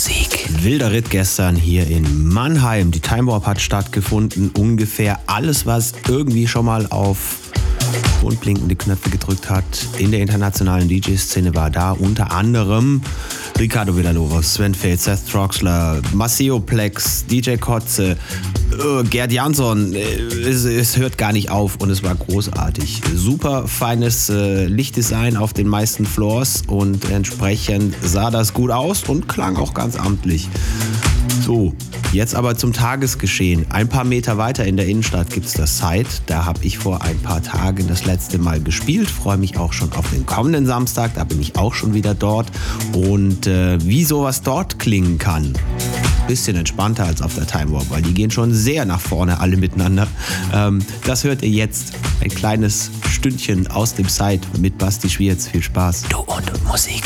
Musik. Wilder Ritt gestern hier in Mannheim. Die Time Warp hat stattgefunden. Ungefähr alles, was irgendwie schon mal auf unblinkende Knöpfe gedrückt hat in der internationalen DJ-Szene war da. Unter anderem Ricardo Villalobos, Sven Feld, Seth Troxler, Maceo Plex, DJ Kotze, äh, Gerd Jansson. Äh, es, es, hört gar nicht auf und es war großartig. Super feines äh, Lichtdesign auf den meisten Floors und entsprechend sah das gut aus und klang auch ganz amtlich. So, jetzt aber zum Tagesgeschehen. Ein paar Meter weiter in der Innenstadt gibt es das Site. Da habe ich vor ein paar Tagen das letzte Mal gespielt. Freue mich auch schon auf den kommenden Samstag. Da bin ich auch schon wieder dort. Und äh, wie sowas dort klingen kann, bisschen entspannter als auf der Time Warp, weil die gehen schon sehr nach vorne alle miteinander. Ähm, das hört ihr jetzt. Ein kleines Stündchen aus dem Site mit Basti Schwierz. Viel Spaß. Du und Musik.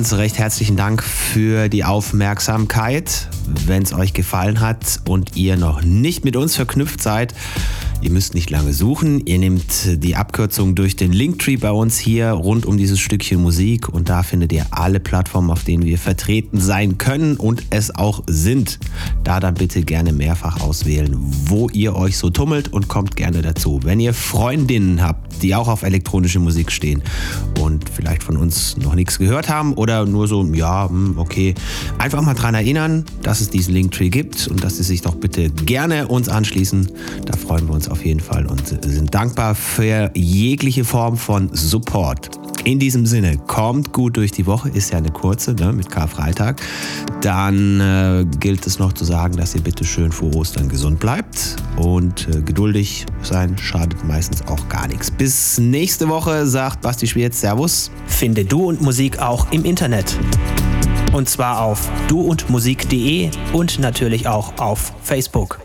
Ganz recht herzlichen Dank für die Aufmerksamkeit. Wenn es euch gefallen hat und ihr noch nicht mit uns verknüpft seid, Ihr müsst nicht lange suchen. Ihr nehmt die Abkürzung durch den Linktree bei uns hier rund um dieses Stückchen Musik und da findet ihr alle Plattformen, auf denen wir vertreten sein können und es auch sind. Da dann bitte gerne mehrfach auswählen, wo ihr euch so tummelt und kommt gerne dazu. Wenn ihr Freundinnen habt, die auch auf elektronische Musik stehen und vielleicht von uns noch nichts gehört haben oder nur so, ja, hm, okay, einfach mal dran erinnern, dass es diesen Linktree gibt und dass sie sich doch bitte gerne uns anschließen. Da freuen wir uns auf jeden Fall und sind dankbar für jegliche Form von Support. In diesem Sinne, kommt gut durch die Woche, ist ja eine kurze ne, mit Karfreitag. Dann äh, gilt es noch zu sagen, dass ihr bitte schön vor Ostern gesund bleibt und äh, geduldig sein schadet meistens auch gar nichts. Bis nächste Woche, sagt Basti Schwierz, Servus. Finde Du und Musik auch im Internet. Und zwar auf duundmusik.de und natürlich auch auf Facebook.